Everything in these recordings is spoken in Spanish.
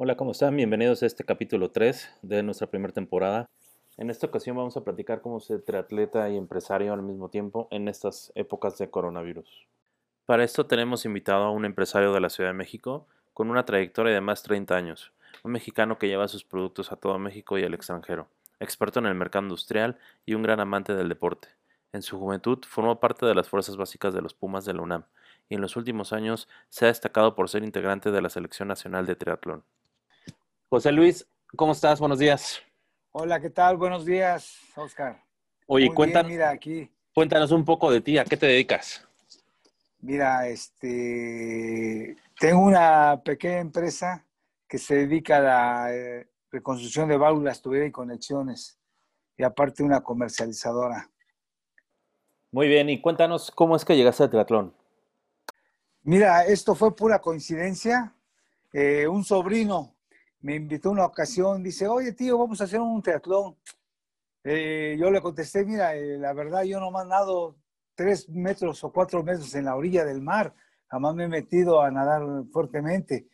Hola, ¿cómo están? Bienvenidos a este capítulo 3 de nuestra primera temporada. En esta ocasión vamos a platicar cómo ser triatleta y empresario al mismo tiempo en estas épocas de coronavirus. Para esto tenemos invitado a un empresario de la Ciudad de México con una trayectoria de más de 30 años, un mexicano que lleva sus productos a todo México y al extranjero, experto en el mercado industrial y un gran amante del deporte. En su juventud formó parte de las fuerzas básicas de los Pumas de la UNAM y en los últimos años se ha destacado por ser integrante de la Selección Nacional de Triatlón. José Luis, ¿cómo estás? Buenos días. Hola, ¿qué tal? Buenos días, Oscar. Oye, cuéntanos, mira, aquí. cuéntanos un poco de ti, ¿a qué te dedicas? Mira, este, tengo una pequeña empresa que se dedica a la eh, reconstrucción de válvulas, tuberías y conexiones, y aparte una comercializadora. Muy bien, y cuéntanos cómo es que llegaste al triatlón. Mira, esto fue pura coincidencia. Eh, un sobrino me invitó una ocasión, dice, oye tío, vamos a hacer un triatlón. Eh, yo le contesté, mira, eh, la verdad yo no me he nado tres metros o cuatro metros en la orilla del mar, jamás me he metido a nadar fuertemente.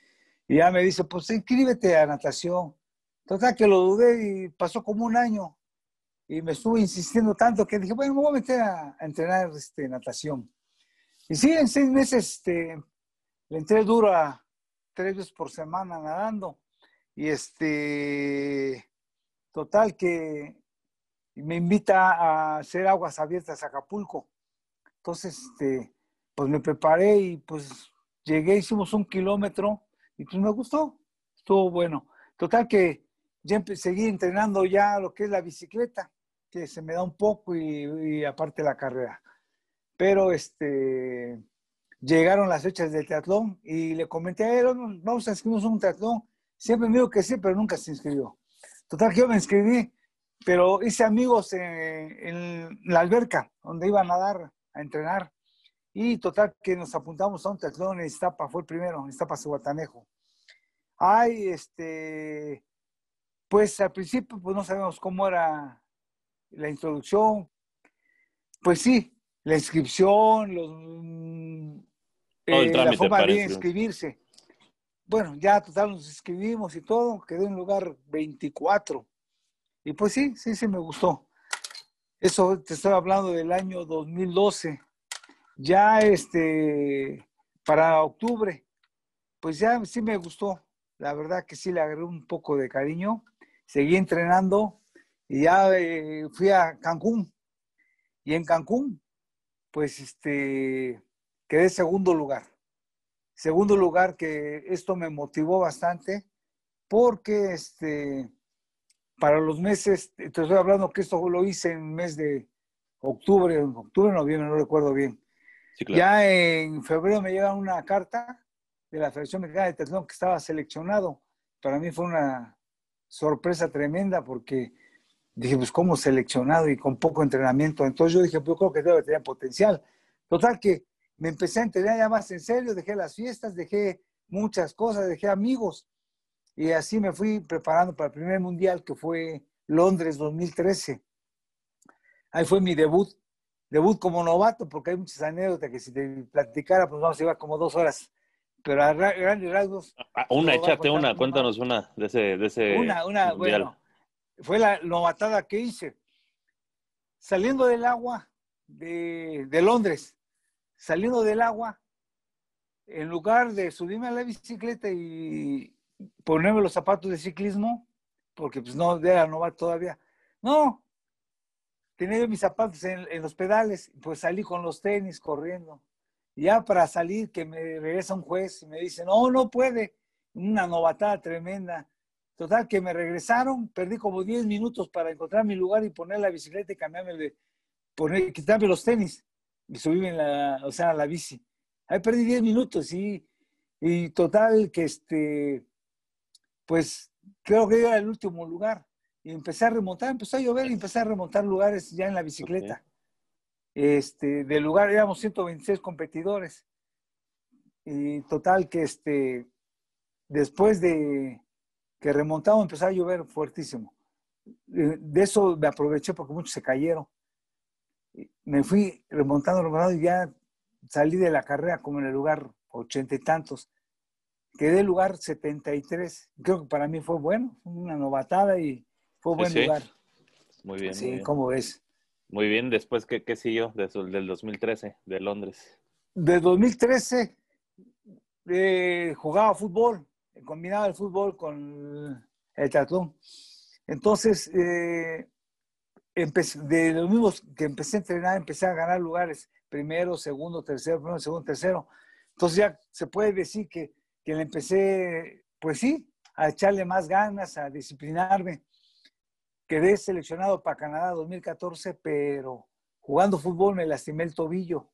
Y ya me dice, pues inscríbete a natación. Total que lo dudé y pasó como un año. Y me estuve insistiendo tanto que dije, bueno, me voy a meter a, entrenar este, natación. Y sí, en seis meses este, le entré duro a tres veces por semana nadando. Y este, total que me invita a hacer aguas abiertas a Acapulco. Entonces, este, pues me preparé y pues llegué, hicimos un kilómetro y pues me gustó, estuvo bueno. Total que ya seguí entrenando ya lo que es la bicicleta, que se me da un poco y, aparte la carrera. Pero este, llegaron las fechas del teatlón y le comenté a él, vamos a inscribirnos un teatlón Siempre me dijo que sí, pero nunca se inscribió. Total que yo me inscribí, pero hice amigos en, la alberca, donde iba a nadar, a entrenar. Y total que nos apuntamos a un triatlón en Iztapa, fue el primero, en Iztapa, Guatanejo. Ay, este, pues al principio pues no sabemos cómo era la introducción. Pues sí, la inscripción, los, eh, la forma de inscribirse. Bueno, ya total nos inscribimos y todo, quedé en lugar 24. Y pues sí, sí, sí me gustó. Eso te estoy hablando del año 2012. Ya este, para octubre, pues ya sí me gustó. La verdad que sí le agarré un poco de cariño. Seguí entrenando y ya eh, fui a Cancún. Y en Cancún, pues este, quedé segundo lugar. Segundo lugar, que esto me motivó bastante porque este, para los meses, te estoy hablando que esto lo hice en el mes de octubre, octubre, noviembre, no recuerdo bien. Ya en febrero me llega una carta de la Federación Mexicana de Triatlón que estaba seleccionado. Para mí fue una sorpresa tremenda porque dije, pues, ¿cómo seleccionado y con poco entrenamiento? Entonces yo dije, pues, yo creo que debe tener potencial. Total que me empecé a entrenar ya más en serio, dejé las fiestas, dejé muchas cosas, dejé amigos y así me fui preparando para el primer mundial que fue Londres 2013. Ahí fue mi debut, debut como novato, porque hay muchas anécdotas que si te platicara, pues vamos a llevar como dos horas. Pero a grandes rasgos. Ah, ah, una, échate una, cuéntanos una de ese, de ese Una, una, bueno, fue la novatada que hice. Saliendo del agua de, de Londres, saliendo del agua, en lugar de subirme a la bicicleta y ponerme los zapatos de ciclismo, porque pues no era novato todavía, no, tenía mis zapatos en, los pedales, pues salí con los tenis corriendo. Ya para salir, que me regresa un juez y me dice, no, no puede, una novatada tremenda. Total, que me regresaron, perdí como 10 minutos para encontrar mi lugar y poner la bicicleta y cambiarme de, poner, quitarme los tenis y subí en la, o sea, la bici. Ahí perdí 10 minutos y, y total que este, pues creo que era el último lugar. Y empecé a remontar, empezó a llover y empecé a remontar lugares ya en la bicicleta. Este, del lugar éramos 126 competidores. Y total que este, después de que remontamos empezó a llover fuertísimo. De eso me aproveché porque muchos se cayeron me fui remontando, remontando y ya salí de la carrera como en el lugar ochenta y tantos. quedé lugar 73. Creo que para mí fue bueno, una novatada y fue buen lugar. Muy bien. Sí, muy bien. ¿cómo ves? Muy bien, después, ¿qué, qué siguió desde el del 2013, de Londres? De 2013 eh, jugaba fútbol, combinaba el fútbol con el triatlón. Entonces, eh, empecé, de los mismos que empecé a entrenar, empecé a ganar lugares, primero, segundo, tercero, primero, segundo, tercero. Entonces ya se puede decir que, que le empecé, pues sí, a echarle más ganas, a disciplinarme. Quedé seleccionado para Canadá 2014, pero jugando fútbol me lastimé el tobillo.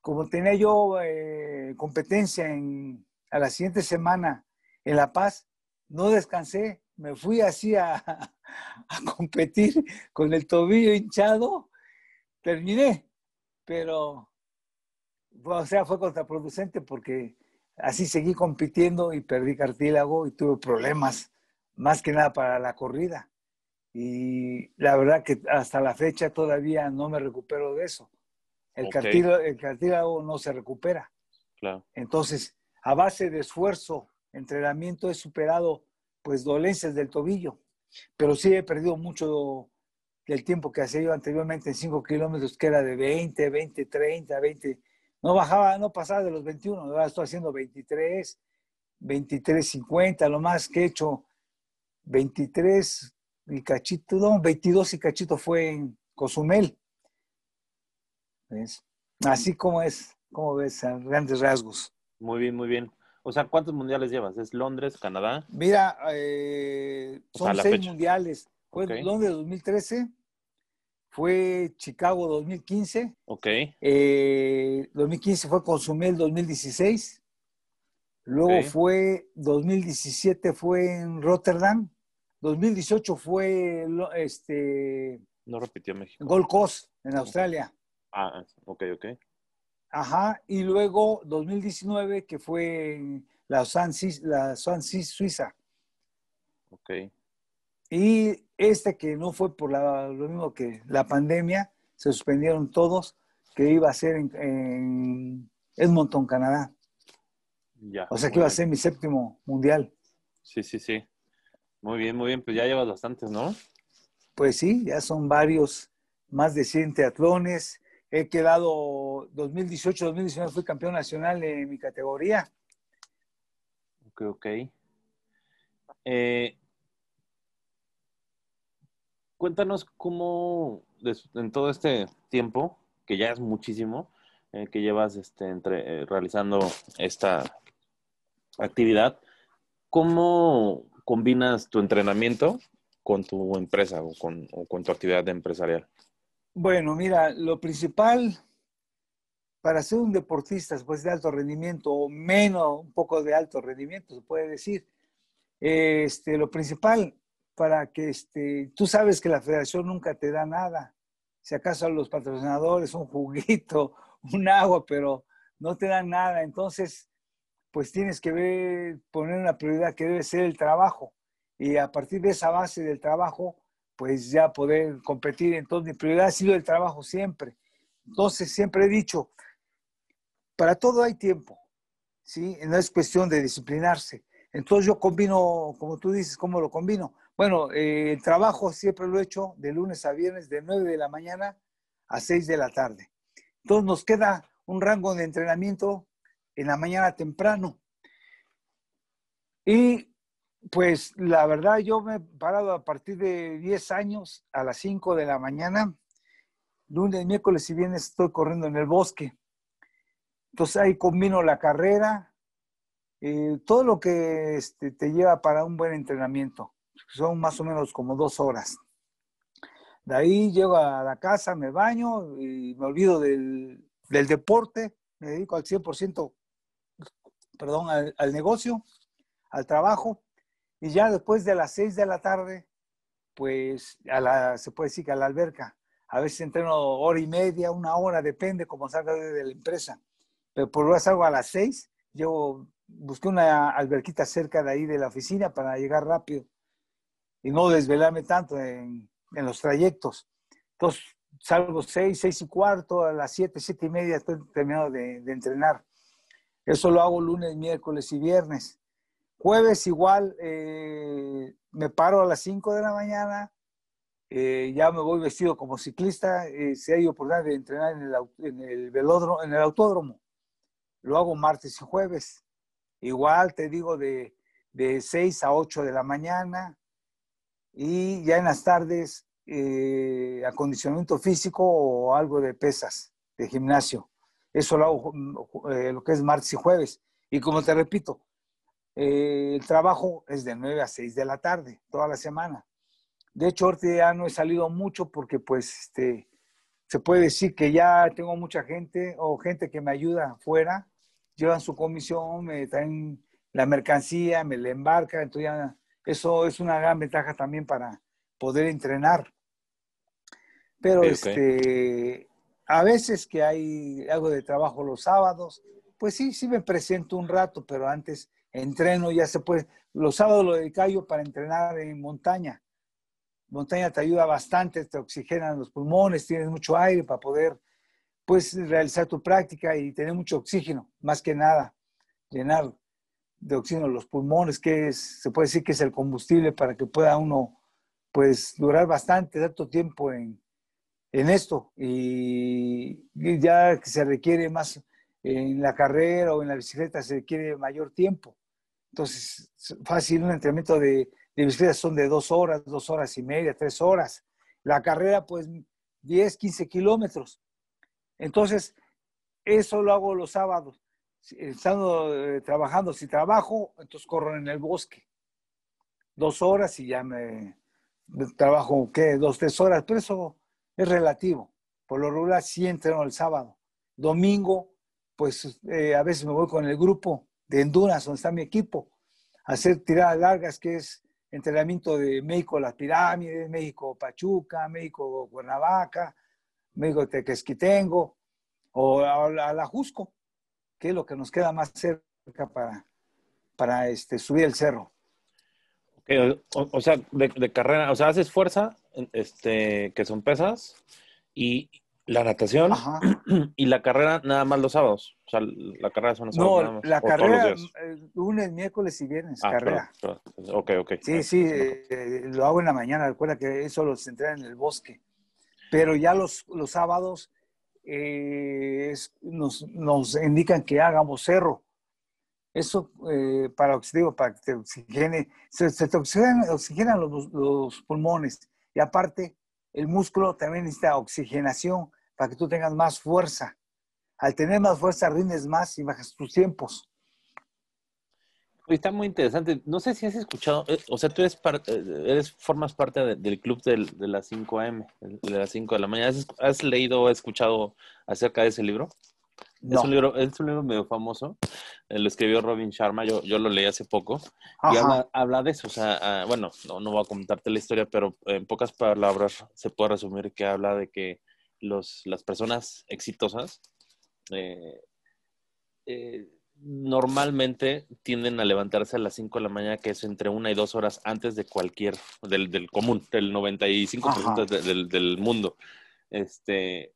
Como tenía yo eh, competencia en, a la siguiente semana en La Paz, no descansé, me fui así a, a competir con el tobillo hinchado, terminé, pero o sea, fue contraproducente porque así seguí compitiendo y perdí cartílago y tuve problemas, más que nada para la corrida. Y la verdad que hasta la fecha todavía no me recupero de eso. El, cartílago, el cartílago no se recupera. Claro. Entonces, a base de esfuerzo, entrenamiento, he superado pues dolencias del tobillo, pero sí he perdido mucho del tiempo que hacía yo anteriormente en 5 kilómetros, que era de 20, 20, 30, 20. No bajaba, no pasaba de los 21, ahora estoy haciendo 23, 23, 50, lo más que he hecho 23 y cachito, no, 22 y cachito fue en Cozumel. ¿Ves? Así como es, como ves, a grandes rasgos. Muy bien, muy bien. O sea, ¿cuántos mundiales llevas? ¿Es Londres, Canadá? Mira, eh, O son sea, seis fecha. mundiales. Fue. Londres 2013, fue Chicago 2015, Ok, eh, 2015 fue Cozumel 2016, luego fue 2017 fue en Rotterdam, 2018 fue este, no repitió México. Gold Coast en Australia. Ah, ok, ok. Ajá, y luego 2019 que fue en la Swansea, la Swansea, Suiza. Ok, Y este que no fue por la- lo mismo que la pandemia, se suspendieron todos, que iba a ser en, en Edmonton, Canadá. ya. O sea que iba a ser mi séptimo mundial. Sí, sí, sí. Muy bien, muy bien. Pues ya llevas bastantes, ¿no? Pues sí, ya son varios, más de 100 triatlones. He quedado 2018-2019, fui campeón nacional en mi categoría. Ok, ok. Eh, cuéntanos cómo en todo este tiempo, que ya es muchísimo, eh, que llevas este, entre, eh, realizando esta actividad, ¿cómo combinas tu entrenamiento con tu empresa o con tu actividad empresarial? Bueno, mira, lo principal para ser un deportista pues, de alto rendimiento o menos, un poco de alto rendimiento, se puede decir, este, lo principal para que este, tú sabes que la federación nunca te da nada. Si acaso los patrocinadores un juguito, un agua, pero no te dan nada. Entonces, pues tienes que ver, poner una prioridad que debe ser el trabajo. Y a partir de esa base del trabajo, pues ya poder competir. Entonces, mi prioridad ha sido el trabajo siempre. Entonces, siempre he dicho, para todo hay tiempo, ¿sí? No es cuestión de disciplinarse. Entonces, yo combino, como tú dices, ¿cómo lo combino? Bueno, eh, el trabajo siempre lo he hecho de lunes a viernes, de 9 de la mañana a 6 de la tarde. Entonces, nos queda un rango de entrenamiento en la mañana temprano. Y pues la verdad, yo me he parado a partir de 10 años a las 5 de la mañana, lunes, miércoles y viernes estoy corriendo en el bosque. Entonces ahí combino la carrera, eh, todo lo que este, te lleva para un buen entrenamiento. Son más o menos como dos horas. De ahí llego a la casa, me baño y me olvido del, del deporte, me dedico al 100%, perdón, al, al negocio, al trabajo. Y ya después de las 6 de la tarde, pues a la, se puede decir que a la alberca. A veces entreno hora y media, una hora, depende cómo salga de la empresa. Pero por lo salgo a las 6, yo busqué una alberquita cerca de ahí de la oficina para llegar rápido y no desvelarme tanto en, en los trayectos. Entonces salgo 6, 6 y cuarto, a las 7, 7 y media estoy terminado de, de entrenar. Eso lo hago lunes, miércoles y viernes. Jueves igual, eh, me paro a las 5 de la mañana, eh, ya me voy vestido como ciclista, eh, si hay oportunidad de entrenar en el, velódromo, en el autódromo. Lo hago martes y jueves. Igual te digo de, de 6 a 8 de la mañana y ya en las tardes acondicionamiento físico o algo de pesas, de gimnasio. Eso lo hago lo que es martes y jueves. Y como te repito, eh, el trabajo es de 9 a 6 de la tarde, toda la semana. De hecho, ahorita ya no he salido mucho porque pues este, se puede decir que ya tengo mucha gente o gente que me ayuda afuera, llevan su comisión, me traen la mercancía, me la embarca, entonces ya, eso es una gran ventaja también para poder entrenar. Pero este, a veces que hay algo de trabajo los sábados, pues sí, sí me presento un rato, pero antes entreno, ya se puede. Los sábados lo dedico yo para entrenar en montaña. Montaña te ayuda bastante, te oxigenan los pulmones, tienes mucho aire para poder pues realizar tu práctica y tener mucho oxígeno, más que nada, llenar de oxígeno los pulmones, que es, se puede decir que es el combustible para que pueda uno pues durar bastante, tanto tiempo en, en esto y, ya que se requiere más en la carrera o en la bicicleta se requiere mayor tiempo. Entonces, fácil, un entrenamiento de, de bicicleta son de dos horas, dos horas y media, tres horas. La carrera, pues, 10, 15 kilómetros. Entonces, eso lo hago los sábados. Estando eh, trabajando, si trabajo, entonces corro en el bosque. Dos horas y ya me, trabajo, ¿qué? Dos, tres horas, pero eso es relativo. Por lo regular sí entreno el sábado. Domingo, pues eh, a veces me voy con el grupo de Honduras, donde está mi equipo, hacer tiradas largas, que es entrenamiento de México Las Pirámides, México Pachuca, México Cuernavaca, México Tequesquitengo, o a, la Jusco, que es lo que nos queda más cerca para, para este, subir el cerro. o, sea, de, carrera, o sea, haces fuerza, este, que son pesas, y, la natación y la carrera nada más los sábados. O sea, la carrera son los sábados. No, la carrera eh, lunes, miércoles y viernes, ah, carrera. Ok, ok. Sí, sí, eh, lo hago en la mañana. Recuerda que eso los entrena en el bosque. Pero ya los, los sábados eh, nos, nos, indican que hagamos cerro. Eso para, digo, para que te oxigene, se, te oxigenan, los, los pulmones. Y aparte, el músculo también necesita oxigenación para que tú tengas más fuerza. Al tener más fuerza, rindes más y bajas tus tiempos. Está muy interesante. No sé si has escuchado, eh, o sea, tú eres, eh, eres formas parte del club de las 5 a.m., de las 5 de la mañana. ¿Has, leído o escuchado acerca de ese libro? Es, un libro, es un libro medio famoso. Eh, lo escribió Robin Sharma. Yo, yo lo leí hace poco. Y habla, de eso. O sea, ah, bueno, no, no voy a comentarte la historia, pero en pocas palabras se puede resumir que habla de que los, las personas exitosas eh, eh, normalmente tienden a levantarse a las 5 de la mañana, que es entre una y dos horas antes de cualquier, del, del común, del 95% del, del mundo. Este,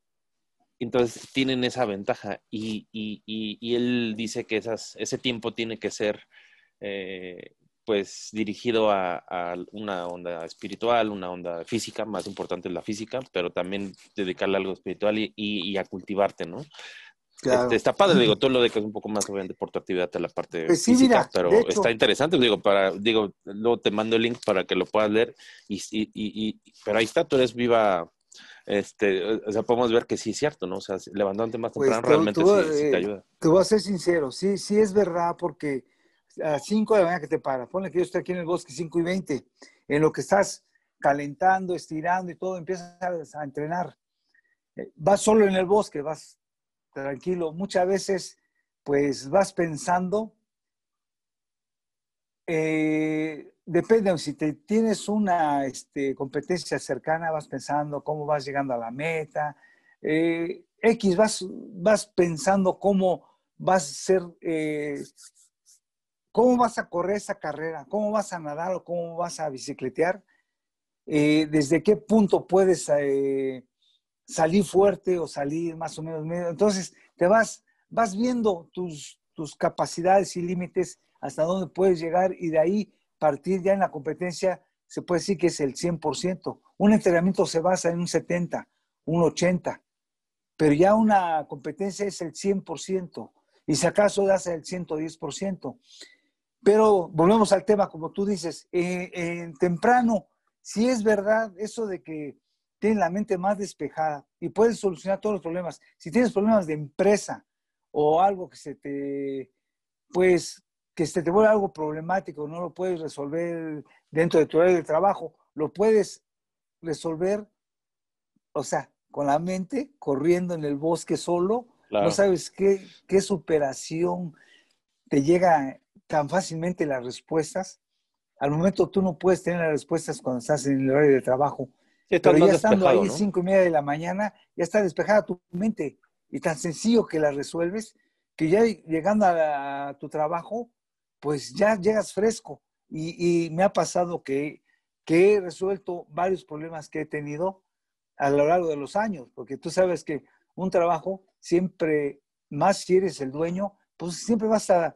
entonces tienen esa ventaja y, y, y, él dice que esas, ese tiempo tiene que ser eh, pues dirigido a, una onda espiritual, una onda física, más importante es la física, pero también dedicarle a algo espiritual y, a cultivarte, ¿no? Este, está padre, digo, todo lo de que es un poco más obviamente por tu actividad a la parte pues física, pero está interesante, digo, para, digo, luego te mando el link para que lo puedas leer y, y, pero ahí está, tú eres viva, este, o sea, podemos ver que sí es cierto, ¿no? O sea, levantándote más pues temprano realmente sí, sí, te ayuda. Te voy a ser sincero, sí, sí es verdad, porque a 5 de la mañana que te para. Ponle que yo estoy aquí en el bosque 5 y 20. En lo que estás calentando, estirando y todo, empiezas a, entrenar. Eh, vas solo en el bosque, vas tranquilo. Muchas veces, pues vas pensando, eh, depende, si te, tienes una este, competencia cercana, vas pensando cómo vas llegando a la meta. Eh, X, vas, vas pensando cómo vas a ser ¿Cómo vas a correr esa carrera? ¿Cómo vas a nadar o cómo vas a bicicletear? Eh, ¿Desde qué punto puedes eh, salir fuerte o salir más o menos medio? Entonces, te vas, vas viendo tus, tus capacidades y límites, hasta dónde puedes llegar y de ahí partir ya en la competencia, se puede decir que es el 100%. Un entrenamiento se basa en un 70, un 80, pero ya una competencia es el 100% y si acaso das el 110%. Pero volvemos al tema, como tú dices, eh, en temprano, si es verdad eso de que tienes la mente más despejada y puedes solucionar todos los problemas. Si tienes problemas de empresa o algo que se te, pues, que se te vuelve algo problemático, no lo puedes resolver dentro de tu área de trabajo, lo puedes resolver, o sea, con la mente, corriendo en el bosque solo, no sabes qué, qué superación te llega tan fácilmente las respuestas. Al momento tú no puedes tener las respuestas cuando estás en el horario de trabajo. pero ya estando ahí cinco y media de la mañana, ya está despejada tu mente. Y tan sencillo que la resuelves, que ya llegando a, tu trabajo, pues ya llegas fresco. Y, me ha pasado que, que he resuelto varios problemas que he tenido a lo largo de los años, porque tú sabes que un trabajo siempre, más si eres el dueño, pues siempre vas a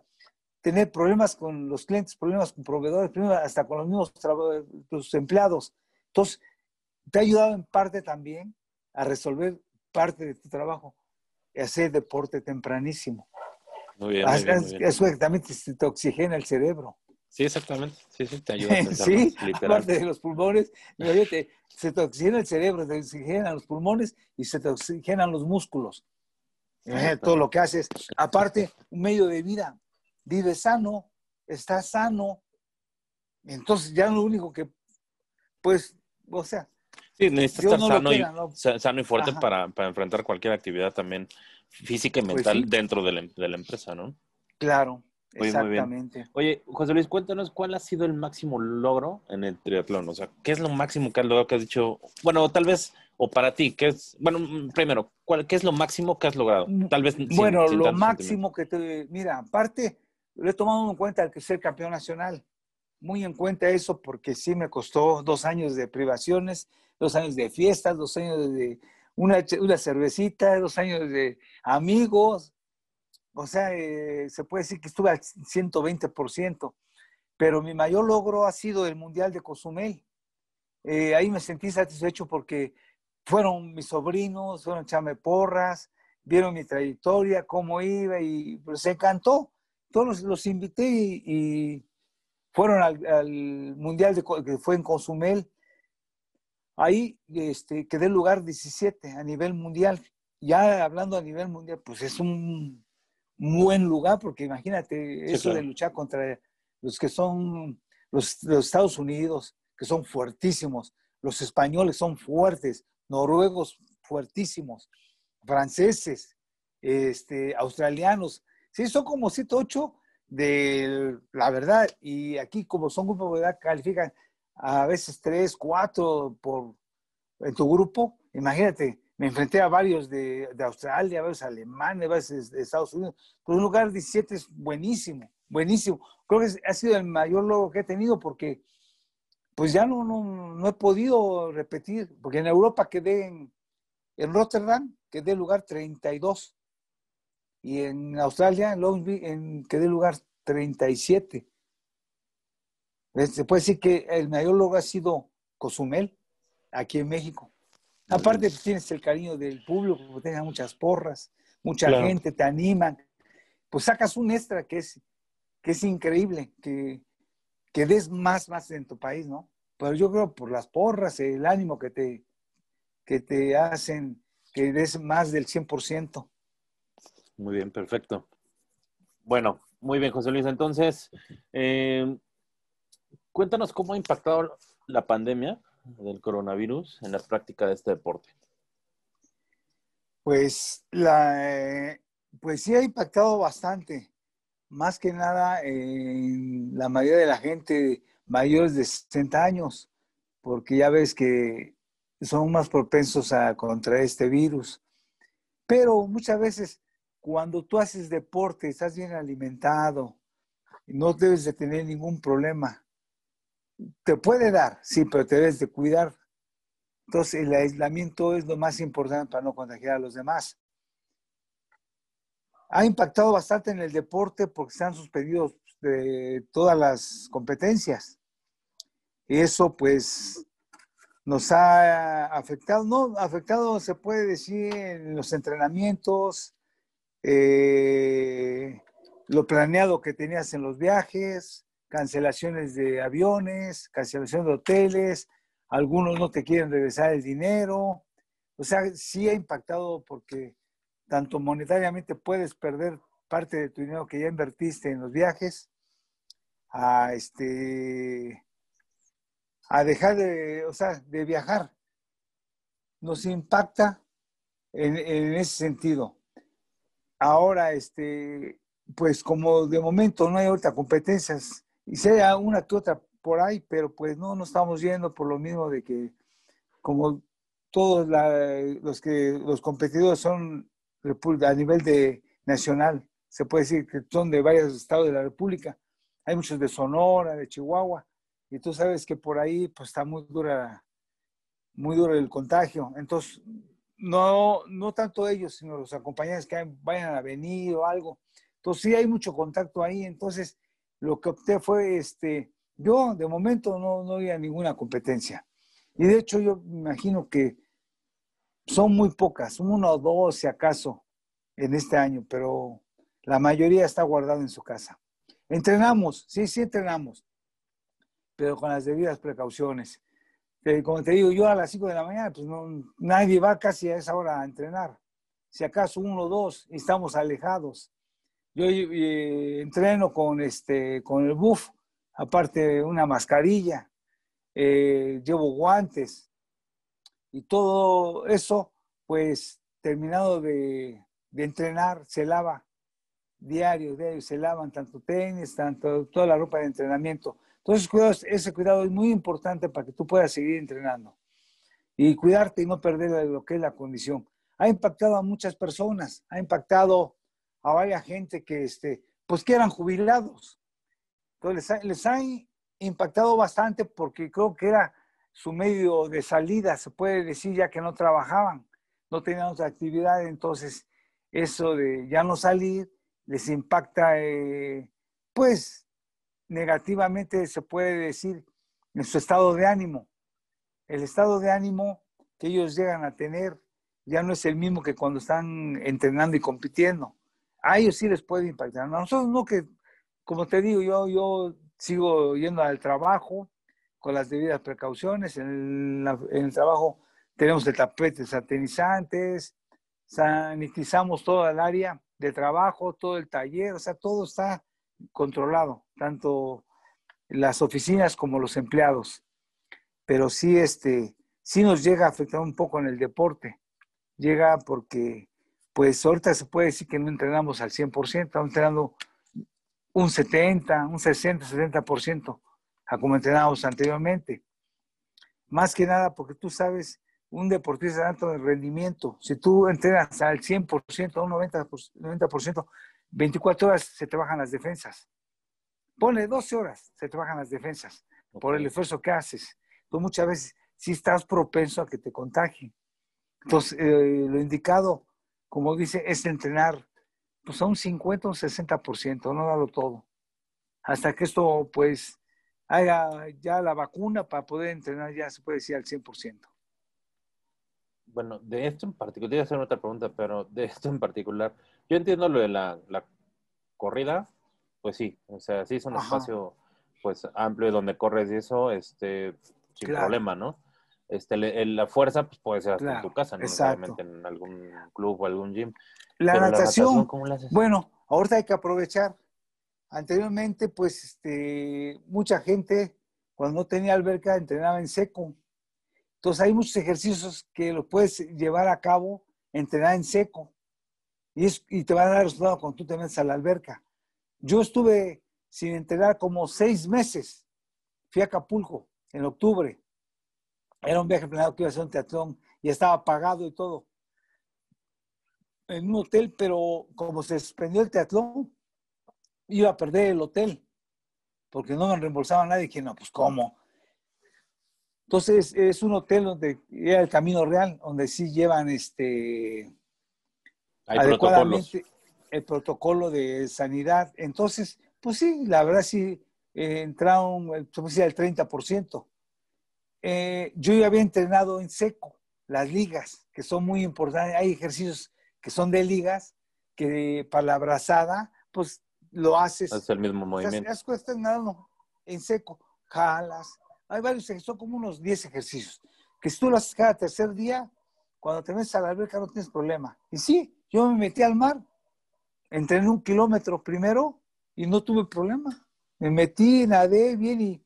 tener problemas con los clientes, problemas con proveedores, problemas hasta con los mismos tus empleados. Entonces, te ha ayudado en parte también a resolver parte de tu trabajo, hacer deporte tempranísimo. Muy bien. Eso también te, oxigena el cerebro. Sí, exactamente. Sí, sí, te ayuda. A sí, aparte de los pulmones, se te oxigena el cerebro, te oxigenan los pulmones y se te oxigenan los músculos. Todo lo que haces. Aparte, un medio de vida vive sano, está sano. Entonces ya lo único que, pues, o sea. Sí, necesitas estar sano, y, fuerte para, enfrentar cualquier actividad también física y pues mental dentro de la, empresa, ¿no? Claro, exactamente. Oye, José Luis, cuéntanos cuál ha sido el máximo logro en el triatlón. O sea, ¿qué es lo máximo que has logrado que has dicho? Bueno, tal vez, o para ti, ¿qué es? Bueno, primero, ¿cuál, ¿qué es lo máximo que has logrado? Tal vez. Bueno, lo máximo que te. Mira, aparte lo he tomado en cuenta el que ser campeón nacional. Muy en cuenta eso porque sí me costó dos años de privaciones, dos años de fiestas, dos años de una, una cervecita, dos años de amigos. O sea, eh, se puede decir que estuve al 120%. Pero mi mayor logro ha sido el Mundial de Cozumel. Eh, ahí me sentí satisfecho porque fueron mis sobrinos, fueron echarme porras, vieron mi trayectoria, cómo iba y pues, se encantó todos los, invité y, fueron al, Mundial de, que fue en Cozumel. Ahí este, quedé lugar 17 a nivel mundial. Ya hablando a nivel mundial, pues es un buen lugar, porque imagínate eso de luchar contra los que son los, los Estados Unidos, que son fuertísimos, los españoles son fuertes, noruegos fuertísimos, franceses, este, australianos, Sí, son como 7, 8 de la verdad. Y aquí, como son grupos de edad, califican a veces 3, 4 por, en tu grupo. Imagínate, me enfrenté a varios de, de Australia, a varios alemanes, a veces de Estados Unidos. Pero un lugar 17 es buenísimo, buenísimo. Creo que ha sido el mayor logro que he tenido porque pues ya no, no, no he podido repetir, porque en Europa quedé en, en Rotterdam, quedé lugar 32 y en Australia, en Long Beach, en, quedé lugar 37. Se puede decir que el mayor logro ha sido Cozumel, aquí en México. Aparte, pues, tienes el cariño del público, tienes muchas porras, mucha gente, te animan. Pues sacas un extra que es, que es increíble, que, que des más, más en tu país, ¿no? Pero yo creo por las porras, el ánimo que te, que te hacen, que des más del 100%. Muy bien, perfecto. Bueno, muy bien, José Luis. Entonces, eh, cuéntanos cómo ha impactado la pandemia del coronavirus en la práctica de este deporte. Pues, la, pues sí ha impactado bastante. Más que nada en la mayoría de la gente mayores de 60 años, porque ya ves que son más propensos a contraer este virus. Pero muchas veces cuando tú haces deporte, estás bien alimentado, no debes de tener ningún problema. Te puede dar, sí, pero te debes de cuidar. Entonces, el aislamiento es lo más importante para no contagiar a los demás. ha impactado bastante en el deporte porque se han suspendido de todas las competencias. Y eso pues nos ha afectado, no, afectado se puede decir en los entrenamientos, eh, lo planeado que tenías en los viajes, cancelaciones de aviones, cancelación de hoteles, algunos no te quieren regresar el dinero. O sea, sí ha impactado porque tanto monetariamente puedes perder parte de tu dinero que ya invertiste en los viajes a este a dejar de, o sea, de viajar. Nos impacta en, en ese sentido. Ahora, este, pues como de momento no hay otra competencias, y sea una que otra por ahí, pero pues no nos estamos yendo por lo mismo de que como todos los que los competidores son a nivel de nacional, se puede decir que son de varios estados de la República. Hay muchos de Sonora, de Chihuahua, y tú sabes que por ahí pues está muy dura, muy duro el contagio. Entonces, no, no tanto ellos, sino los acompañantes que vayan a venir o algo. Entonces, sí hay mucho contacto ahí. Entonces, lo que opté fue, este, yo de momento no, no había ninguna competencia. Y de hecho, yo imagino que son muy pocas, uno o dos si acaso en este año, pero la mayoría está guardada en su casa. Entrenamos, sí, sí entrenamos, pero con las debidas precauciones. Como te digo, yo a las 5 de la mañana, pues no, nadie va casi a esa hora a entrenar. Si acaso uno o dos, estamos alejados. Yo eh, entreno con, este, con el buff, aparte una mascarilla, eh, llevo guantes y todo eso, pues terminado de, de entrenar, se lava diario, diario, se lavan tanto tenis, tanto toda la ropa de entrenamiento. Entonces, ese cuidado es muy importante para que tú puedas seguir entrenando y cuidarte y no perder lo que es la condición. Ha impactado a muchas personas, ha impactado a varias gente que, este, pues que eran jubilados. Entonces les ha, impactado bastante porque creo que era su medio de salida, se puede decir, ya que no trabajaban, no tenían otra actividad, entonces eso de ya no salir les impacta, eh, pues negativamente se puede decir en su estado de ánimo. El estado de ánimo que ellos llegan a tener ya no es el mismo que cuando están entrenando y compitiendo a ellos sí les puede impactar. A nosotros no que, como te digo, yo, yo sigo yendo al trabajo con las debidas precauciones. En, el trabajo tenemos el tapete satinizantes, sanitizamos toda el área de trabajo, todo el taller, o sea, todo está controlado, tanto las oficinas como los empleados. Pero sí, este, sí nos llega a afectar un poco en el deporte. Llega porque pues ahorita se puede decir que no entrenamos al 100%, estamos entrenando un 70, un 60, 70% a como entrenábamos anteriormente. Más que nada porque tú sabes, un deportista de alto rendimiento, si tú entrenas al 100%, a un 90%, 90%, 24 horas se trabajan las defensas. Pone 12 horas, se trabajan las defensas por el esfuerzo que haces. Tú muchas veces sí estás propenso a que te contagien. Entonces, eh, lo indicado como dice, es entrenar pues a un 50, un 60%, no darlo todo. Hasta que esto pues haya ya la vacuna para poder entrenar ya se puede decir al 100%. Bueno, de esto en particular, te a hacer otra pregunta, pero de esto en particular, yo entiendo lo de la, corrida, pues sí, o sea, sí es un espacio pues amplio donde corres y eso, este, sin problema, ¿no? este, la fuerza pues, puede ser hasta en tu casa, no necesariamente en algún club o algún gym. La natación, ¿cómo la haces? bueno, ahorita hay que aprovechar. Anteriormente, pues, este, mucha gente, cuando no tenía alberca, entrenaba en seco. Entonces, hay muchos ejercicios que lo puedes llevar a cabo, entrenar en seco. Y, te va a dar resultado cuando tú te metes a la alberca. Yo estuve sin entrenar como seis meses. Fui a Acapulco en octubre era un viaje planeado que iba a ser un teatrón y estaba pagado y todo. En un hotel, pero como se suspendió el teatrón, iba a perder el hotel. Porque no me reembolsaba nadie. Y dije, no, pues ¿cómo? Entonces es un hotel donde era el camino real, donde sí llevan este Hay adecuadamente. el protocolo de sanidad. Entonces, pues sí, la verdad sí, eh, entraron, el 30%. Eh, yo ya había entrenado en seco las ligas, que son muy importantes. Hay ejercicios que son de ligas, que para la abrazada, pues lo haces. Es el mismo movimiento. Has, has nadando en seco, jalas. Hay varios, son como unos 10 ejercicios. Que si tú lo haces cada tercer día, cuando te metes a la alberca no tienes problema. Y sí, yo me metí al mar, entré en un kilómetro primero y no tuve problema. Me metí, nadé bien y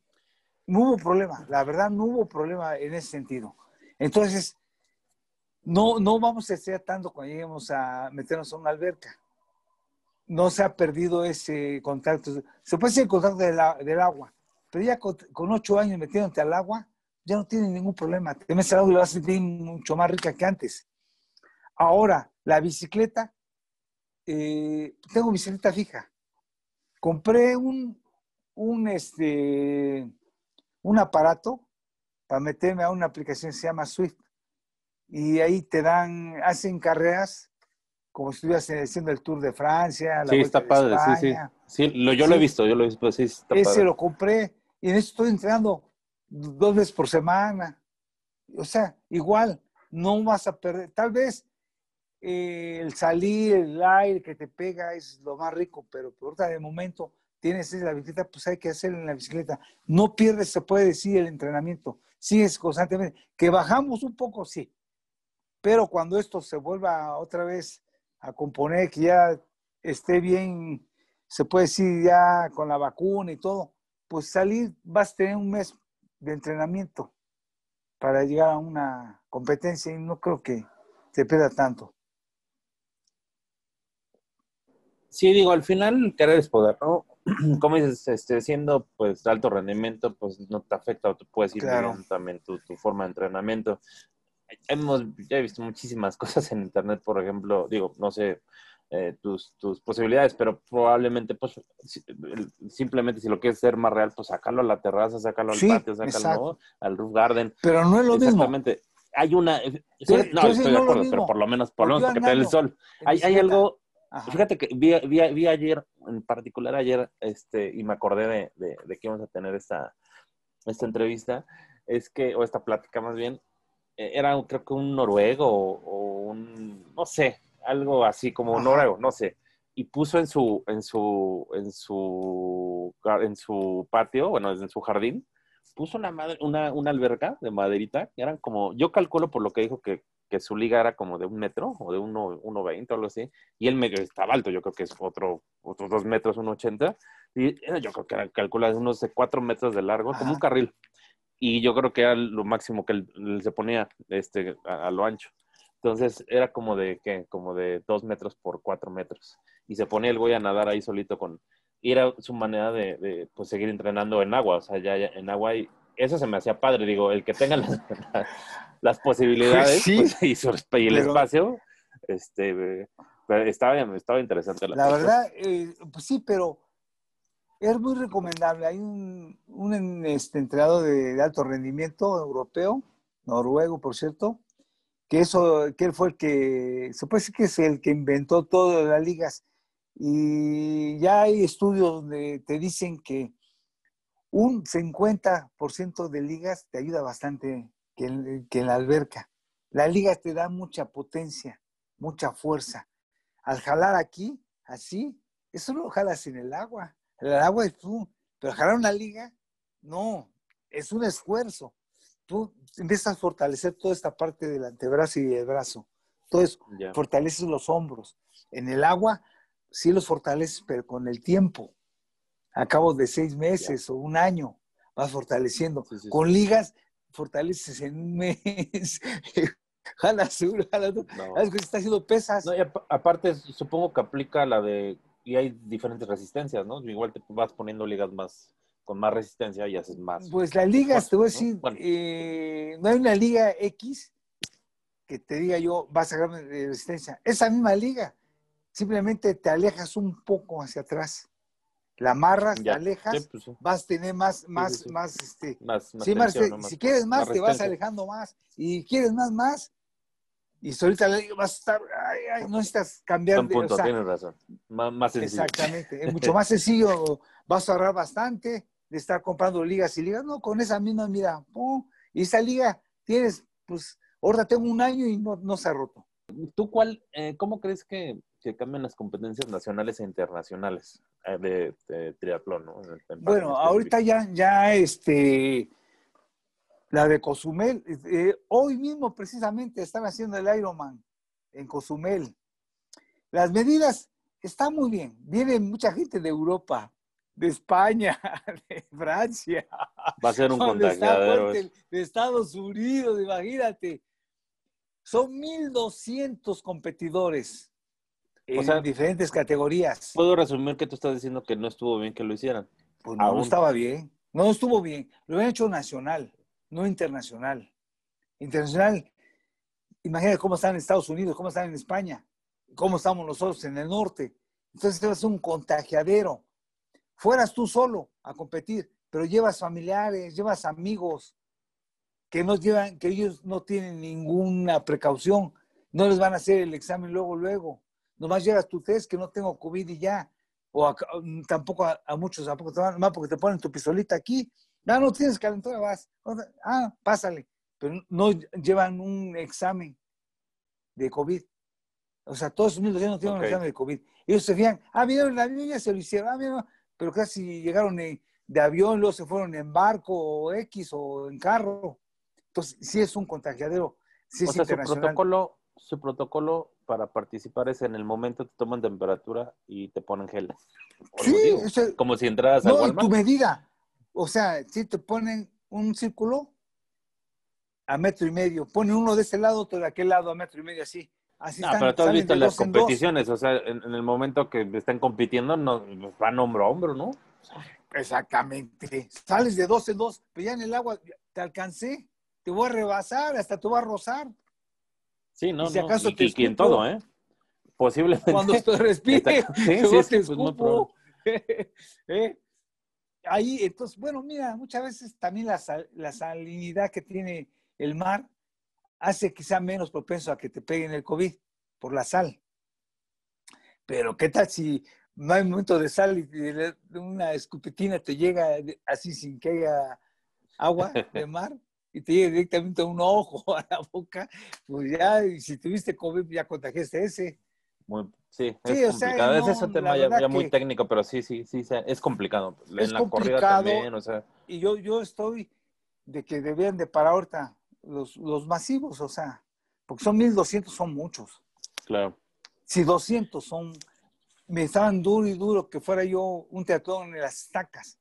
no hubo problema. La verdad, no hubo problema en ese sentido. Entonces, no, no vamos a estar tanto cuando lleguemos a meternos a una alberca. No se ha perdido ese contacto. Se puede ser el contacto del agua, pero ya con, ocho años metiéndote al agua, ya no tiene ningún problema. Te metes al agua y lo vas a sentir mucho más rica que antes. Ahora, la bicicleta, eh, tengo bicicleta fija. Compré un, un, este, un aparato para meterme a una aplicación que se llama Swift. Y ahí te dan, hacen carreras como si estuvieras haciendo el Tour de Francia. La sí, está padre, sí, sí. sí yo lo he visto, yo lo he visto, pues sí, está Ese lo compré y en eso estoy entrenando dos veces por semana. O sea, igual, no vas a perder. Tal vez eh, el salir, el aire que te pega es lo más rico, pero por otra de momento tienes la bicicleta, pues hay que hacer en la bicicleta. No pierdes, se puede decir, el entrenamiento. Sigues constantemente. Que bajamos un poco, sí. Pero cuando esto se vuelva otra vez a componer, que ya esté bien, se puede decir ya con la vacuna y todo, pues salir, vas a tener un mes de entrenamiento para llegar a una competencia y no creo que te pierda tanto. Sí, digo, al final querer es poder, ¿no? como dices, este, siendo pues de alto rendimiento, pues no te afecta o te puedes ir también tu, forma de entrenamiento. Hemos, ya he visto muchísimas cosas en internet, por ejemplo, digo, no sé eh, tus, tus posibilidades, pero probablemente, pues, simplemente si lo quieres ser más real, pues sacarlo a la terraza, sacarlo al patio, sacarlo al roof garden. Pero no es lo Exactamente. Hay una... Eh, no, estoy de acuerdo, pero por lo menos, por lo menos porque te el sol. Hay, hay algo Fíjate que vi, vi, ayer, en particular ayer, este, y me acordé de, de, que íbamos a tener esta, esta entrevista, es que, o esta plática más bien, eh, era creo que un noruego o, un, no sé, algo así como un noruego, no sé, y puso en su, en su, en su, en su patio, bueno, en su jardín, puso una, madre, una, una alberca de maderita, que eran como, yo calculo por lo que dijo que que su liga era como de un metro o de 1,20 o algo así, y él me, estaba alto, yo creo que es otro, otros dos metros, 1,80, y yo creo que era, calcula unos de cuatro metros de largo, como un carril, y yo creo que era lo máximo que él, se ponía este, a, lo ancho. Entonces era como de, ¿qué? Como de dos metros por cuatro metros. Y se ponía el güey a nadar ahí solito con... Y era su manera de, pues, seguir entrenando en agua. O sea, ya, en agua y eso se me hacía padre. Digo, el que tenga las, las posibilidades pues, y, el espacio, este, estaba, estaba interesante. La, verdad, eh, pues sí, pero es muy recomendable. Hay un, un este, entrenador de, alto rendimiento europeo, noruego, por cierto, que eso, que él fue el que, se puede decir que es el que inventó todo las ligas. Y ya hay estudios donde te dicen que un 50% de ligas te ayuda bastante que en, la alberca. La liga te da mucha potencia, mucha fuerza. Al jalar aquí, así, eso lo jalas en el agua. El agua es tú, pero jalar una liga, no, es un esfuerzo. Tú empiezas a fortalecer toda esta parte del antebrazo y del brazo. Eso, fortaleces los hombros. En el agua, sí los fortaleces, pero con el tiempo. A cabo de seis meses o un año, vas fortaleciendo. Con ligas fortaleces en un mes. jala sur, jala no. que está haciendo pesas. No, y aparte, supongo que aplica la de. Y hay diferentes resistencias, ¿no? Igual te vas poniendo ligas más con más resistencia y haces más. Pues las ligas, te voy a decir, eh, ¿no? hay una liga X que te diga yo, vas a ganar resistencia. Esa misma liga, simplemente te alejas un poco hacia atrás la amarras, te alejas, pues vas a tener más, más, más, este, si quieres más, te vas alejando más, y quieres más, más, Y ahorita vas a estar, ay, ay, no necesitas cambiar Un punto, tienes razón. más sencillo. Exactamente, es mucho más sencillo, vas a ahorrar bastante de estar comprando ligas y ligas, no, con esa misma, mira, y esa liga tienes, pues, ahora tengo un año y no, no se ha roto. ¿Tú cuál, eh, cómo crees que, que cambian las competencias nacionales e internacionales eh, de, triatlón, ¿no? bueno, ahorita ya, ya, este, la de Cozumel, eh, hoy mismo precisamente están haciendo el Ironman en Cozumel. Las medidas están muy bien. Viene mucha gente de Europa, de España, de Francia. Va a ser un contagiadero. De, Estados Unidos, imagínate. Son 1.200 competidores en diferentes categorías. Puedo resumir que tú estás diciendo que no estuvo bien que lo hicieran. Pues no, no estaba bien. No estuvo bien. Lo han hecho nacional no internacional. Internacional, imagínate cómo están en Estados Unidos, cómo están en España, cómo estamos nosotros en el norte. Entonces es un contagiadero. Fueras tú solo a competir, pero llevas familiares, llevas amigos que no llevan, que ellos no tienen ninguna precaución, no les van a hacer el examen luego, luego. Nomás llevas tu test que no tengo COVID y ya. O tampoco a, muchos, tampoco te van, más porque te ponen tu pistolita aquí Ah, no tienes calentura, vas. Ah, pásale. Pero no llevan un examen de COVID. O sea, todos los niños no tienen un examen de COVID. Ellos se fían, ah, vieron la niña, se lo hicieron, ah, pero casi llegaron de avión, luego se fueron en barco o X o en carro. Entonces, sí es un contagiadero. Sí o sea, su protocolo, su protocolo para participar es en el momento te toman temperatura y te ponen gel. Sí, como si entraras no, a tu medida. O sea, si te ponen un círculo a metro y medio, ponen uno de este lado, otro de aquel lado a metro y medio, así. Así no, pero tú has visto las competiciones, o sea, en, el momento que están compitiendo, no, van hombro a hombro, ¿no? Exactamente. Sales de dos en dos, pero ya en el agua te alcancé, te voy a rebasar, hasta te voy a rozar. Sí, no, y si acaso no. y, en todo, ¿eh? Posiblemente. Cuando te respire, sí, sí, sí, pues no ¿Eh? ahí, entonces, bueno, mira, muchas veces también la, la salinidad que tiene el mar hace que sea menos propenso a que te peguen el COVID por la sal. Pero ¿qué tal si no hay momento de sal y una escupetina te llega así sin que haya agua de mar y te llega directamente a un ojo, a la boca? Pues ya, y si tuviste COVID, ya contagiaste ese. Muy, sí, es complicado. es un tema ya, muy técnico, pero sí, sí, sí, es complicado. en la corrida también, o sea. Y yo, yo estoy de que debían de parar ahorita los, los masivos, o sea, porque son 1200, son muchos. Claro. Si 200 son, me estaban duro y duro que fuera yo un teatro en las estacas.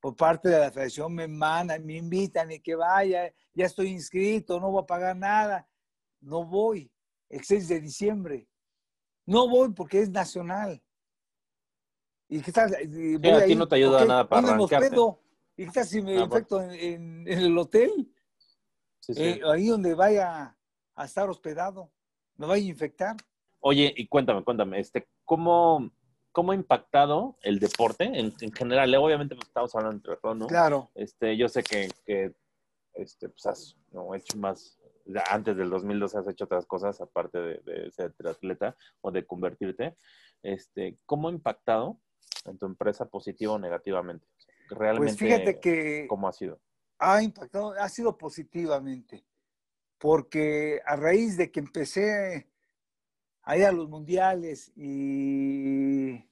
Por parte de la federación me mandan, me invitan y que vaya, ya estoy inscrito, no voy a pagar nada. No voy. El 6 de diciembre no voy porque es nacional. ¿Y qué tal? Voy a ti no te ayuda nada para arrancarte. ¿Y qué tal si me ah, infecto en, el hotel? Eh, ahí donde vaya a estar hospedado. ¿Me vaya a infectar? Oye, y cuéntame, cuéntame, este, ¿cómo, cómo ha impactado el deporte en, general? Obviamente pues, estamos hablando de ¿no? Claro. Este, yo sé que, que este, pues, has ¿no? hecho más antes del 2002 has hecho otras cosas aparte de, ser atleta o de convertirte. Este, ¿Cómo ha impactado en tu empresa positivo o negativamente? Realmente, pues fíjate que ¿cómo ha sido? Ha impactado, ha sido positivamente, porque a raíz de que empecé a ir a los mundiales y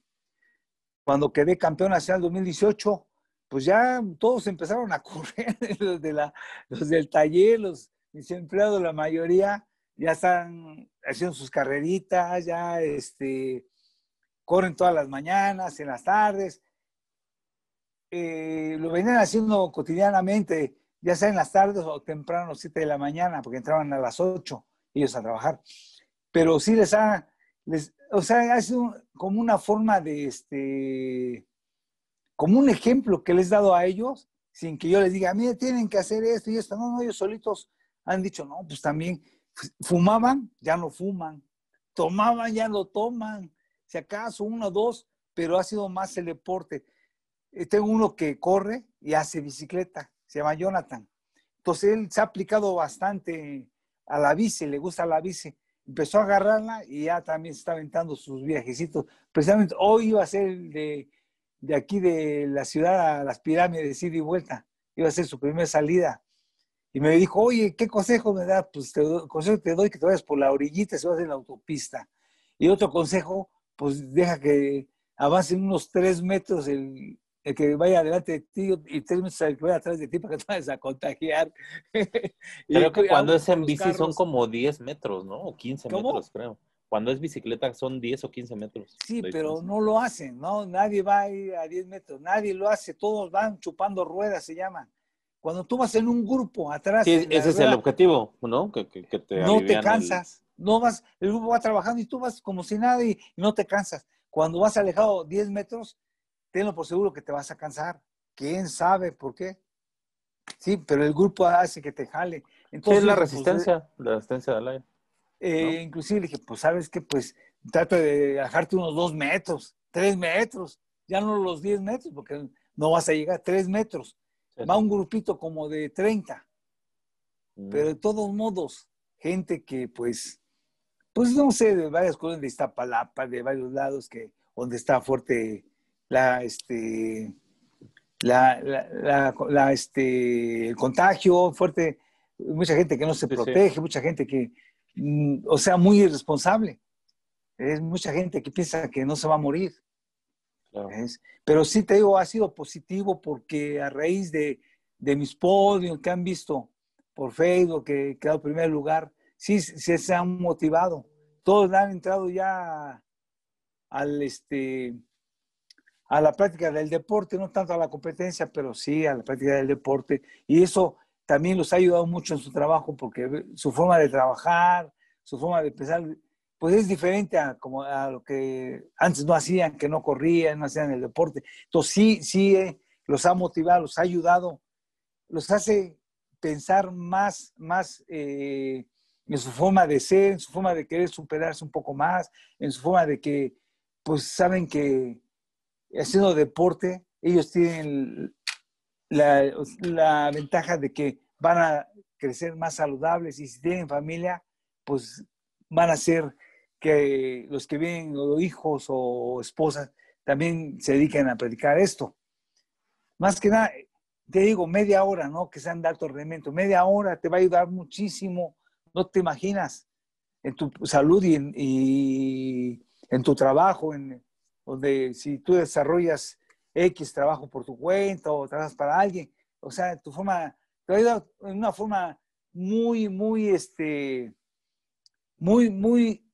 cuando quedé campeón nacional 2018, pues ya todos empezaron a correr, los, de la, los del taller, los, mis empleados, la mayoría, ya están haciendo sus carreritas, ya este, corren todas las mañanas, en las tardes. Eh, lo venían haciendo cotidianamente, ya sea en las tardes o temprano, 7 de la mañana, porque entraban a las 8 ellos a trabajar. Pero sí les ha, les, o sea, ha sido como una forma de, este, como un ejemplo que les he dado a ellos, sin que yo les diga, mire, tienen que hacer esto y esto. No, no, ellos solitos han dicho, no, pues también fumaban, ya no fuman, tomaban, ya no toman, si acaso uno o dos, pero ha sido más el deporte. Eh, tengo uno que corre y hace bicicleta, se llama Jonathan. Entonces él se ha aplicado bastante a la bici, le gusta la bici. Empezó a agarrarla y ya también se está aventando sus viajecitos. Precisamente hoy iba a ser de, de aquí de la ciudad a las pirámides, ida y vuelta. Iba a ser su primera salida. Y me dijo, oye, ¿qué consejo me da? Pues te doy, consejo te doy que te vayas por la orillita, se vas en la autopista. Y otro consejo, pues deja que avance unos tres metros el, el que vaya adelante de ti y tres metros el que vaya atrás de ti para que te vayas a contagiar. creo que cuando es en bici son como 10 metros, ¿no? O 15 metros, creo. Cuando es bicicleta son 10 o 15 metros. Sí, pero no lo hacen, ¿no? Nadie va a ir a 10 metros, nadie lo hace, todos van chupando ruedas, se llaman. Cuando tú vas en un grupo atrás. Sí, ese es el objetivo, ¿no? Que, que, te no te cansas, no vas, el grupo va trabajando y tú vas como si nada y, no te cansas. Cuando vas alejado 10 metros, tenlo por seguro que te vas a cansar. ¿Quién sabe por qué? Sí, pero el grupo hace que te jale. Entonces, es la pues, resistencia, la resistencia del aire. Eh, inclusive le dije, pues sabes que pues trata de bajarte unos dos metros, tres metros, ya no los 10 metros, porque no vas a llegar a tres metros va un grupito como de 30. Mm. Pero de todos modos, gente que pues, pues no sé, de varias cosas de Iztapalapa, de varios lados, que donde está fuerte la, este, la, la, este, el contagio, fuerte, mucha gente que no se protege, mucha gente que, mm, o sea, muy irresponsable. Es mucha gente que piensa que no se va a morir. Pero sí te digo, ha sido positivo porque a raíz de, mis podios que han visto por Facebook, que he quedado en primer lugar, sí, se han motivado. Todos han entrado ya al, este, a la práctica del deporte, no tanto a la competencia, pero sí a la práctica del deporte. Y eso también los ha ayudado mucho en su trabajo porque su forma de trabajar, su forma de pensar, pues es diferente a, como a lo que antes no hacían, que no corrían, no hacían el deporte. Entonces sí, sí eh, los ha motivado, los ha ayudado, los hace pensar más, más eh, en su forma de ser, en su forma de querer superarse un poco más, en su forma de que, pues saben que haciendo deporte, ellos tienen la, ventaja de que van a crecer más saludables y si tienen familia, pues van a ser que los que vienen, o hijos o esposas, también se dediquen a predicar esto. Más que nada, te digo, media hora, ¿no? Que sean de alto rendimiento. Media hora te va a ayudar muchísimo. No te imaginas en tu salud y en, y en tu trabajo, en, donde si tú desarrollas X trabajo por tu cuenta o trabajas para alguien, o sea, tu forma, te va a ayudar en una forma muy, muy, este, muy, muy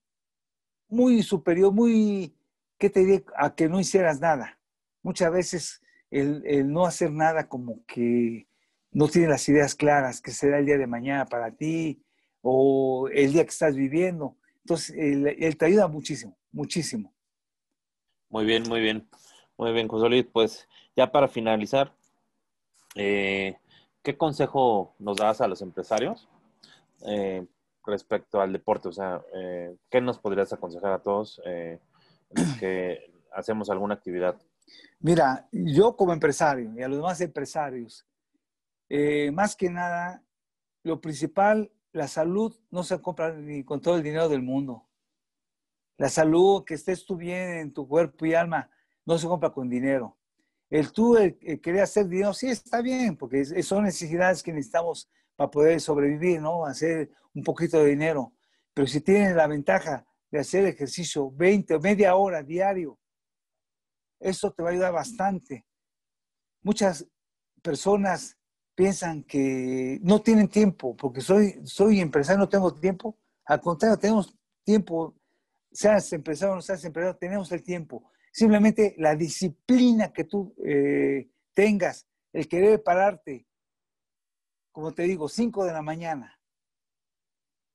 muy superior, muy, ¿qué te diré? A que no hicieras nada. Muchas veces el, no hacer nada como que no tiene las ideas claras, que será el día de mañana para ti o el día que estás viviendo. Entonces, él, te ayuda muchísimo, muchísimo. Muy bien, muy bien. Muy bien, José Luis. Pues ya para finalizar, eh, ¿qué consejo nos das a los empresarios? Eh, respecto al deporte? O sea, eh, ¿qué nos podrías aconsejar a todos eh, que hacemos alguna actividad? Mira, yo como empresario y a los demás empresarios, eh, más que nada, lo principal, la salud no se compra ni con todo el dinero del mundo. La salud, que estés tú bien en tu cuerpo y alma, no se compra con dinero. El tú el, querer hacer dinero, sí está bien, porque son necesidades que necesitamos para poder sobrevivir, ¿no? Hacer un poquito de dinero. Pero si tienes la ventaja de hacer ejercicio 20 o media hora diario, eso te va a ayudar bastante. Muchas personas piensan que no tienen tiempo, porque soy, soy empresario, no tengo tiempo. Al contrario, tenemos tiempo, seas empresario o no seas empresario, tenemos el tiempo. Simplemente la disciplina que tú eh, tengas, el querer pararte, como te digo, 5 de la mañana,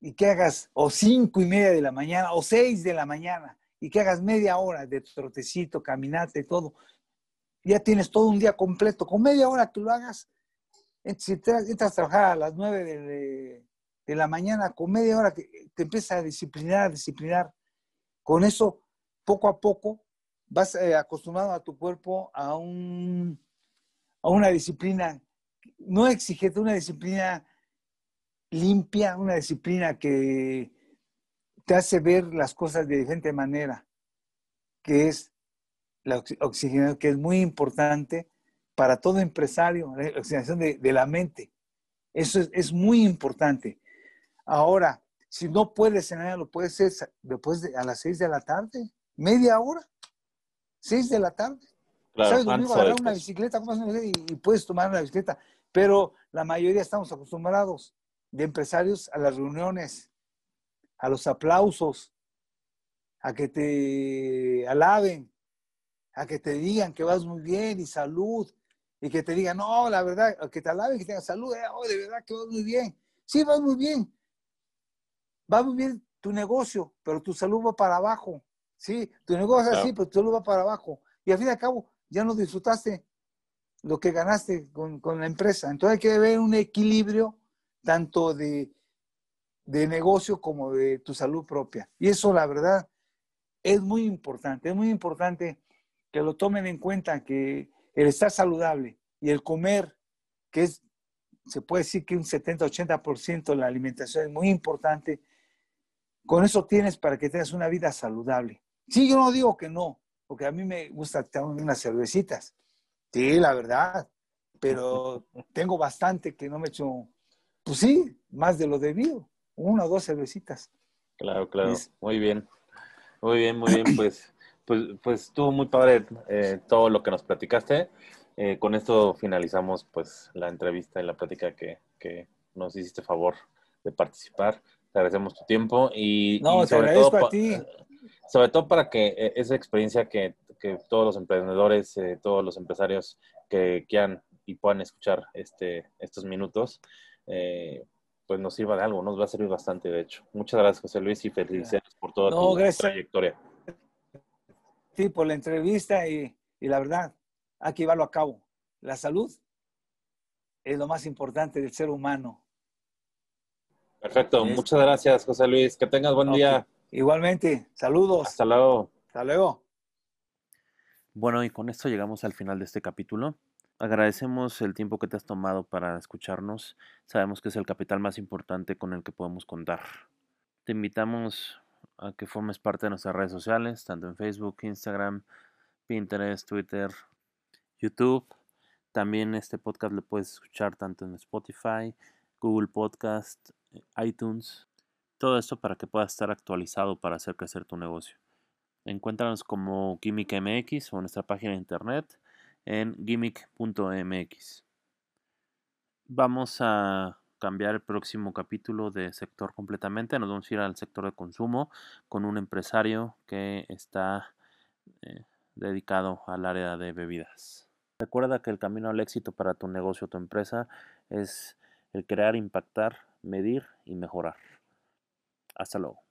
y que hagas, o cinco y media de la mañana, o 6 de la mañana, y que hagas media hora de trotecito, caminate, todo, ya tienes todo un día completo. Con media hora que lo hagas, si entras a trabajar a las 9 de, de, la mañana, con media hora que te empiezas a disciplinar, a disciplinar. Con eso, poco a poco, vas eh, acostumbrado a tu cuerpo a, un, a una disciplina no exigente, una disciplina limpia, una disciplina que te hace ver las cosas de diferente manera, que es la oxigenación, que es muy importante para todo empresario, la oxigenación de, la mente. Eso es, muy importante. Ahora, si no puedes cenar, lo puedes hacer después de, a las seis de la tarde, media hora, seis de la tarde. ¿Sabes? Domingo agarrar una bicicleta y, puedes tomar una bicicleta. Pero la mayoría estamos acostumbrados de empresarios a las reuniones, a los aplausos, a que te alaben, a que te digan que vas muy bien y salud, y que te digan, no, la verdad, que te alaben, que tengas salud, eh, oh, de verdad que vas muy bien. Sí, vas muy bien. Va muy bien tu negocio, pero tu salud va para abajo. Sí, tu negocio es así, pero tu salud va para abajo. Y al fin y al cabo, ya no disfrutaste lo que ganaste con, con la empresa. Entonces hay que haber un equilibrio tanto de, de negocio como de tu salud propia. Y eso, la verdad, es muy importante. Es muy importante que lo tomen en cuenta, que el estar saludable y el comer, que es, se puede decir que un 70-80% de la alimentación es muy importante, con eso tienes para que tengas una vida saludable. Sí, yo no digo que no, porque a mí me gusta tomar unas cervecitas. Sí, la verdad, pero tengo bastante que no me echo, pues sí, más de lo debido, una o dos cervecitas. Claro, claro, muy bien, muy bien, muy bien, pues pues, pues estuvo muy padre eh, todo lo que nos platicaste. Eh, con esto finalizamos pues la entrevista y la plática que, que, nos hiciste favor de participar. Te agradecemos tu tiempo y, sobre todo, a ti. Sobre todo para que eh, esa experiencia que, que todos los emprendedores, todos los empresarios que quieran y puedan escuchar este, estos minutos, pues nos sirva de algo, nos va a servir bastante, de hecho. Muchas gracias, José Luis, y felicidades por toda tu trayectoria sí, por la entrevista y, la verdad, hay que llevarlo a cabo. La salud es lo más importante del ser humano. Perfecto, muchas gracias, José Luis. Que tengas buen día. Igualmente, saludos. Hasta luego. Hasta luego. Bueno, y con esto llegamos al final de este capítulo. Agradecemos el tiempo que te has tomado para escucharnos. Sabemos que es el capital más importante con el que podemos contar. Te invitamos a que formes parte de nuestras redes sociales, tanto en Facebook, Instagram, Pinterest, Twitter, YouTube. También este podcast lo puedes escuchar tanto en Spotify, Google Podcast, iTunes. Todo esto para que puedas estar actualizado para hacer crecer tu negocio. Encuéntranos como Gimmick MX o nuestra página de internet en gimmick.mx. Vamos a cambiar el próximo capítulo de sector completamente. Nos vamos a ir al sector de consumo con un empresario que está eh, dedicado al área de bebidas. Recuerda que el camino al éxito para tu negocio o tu empresa es el crear, impactar, medir y mejorar. Hasta luego.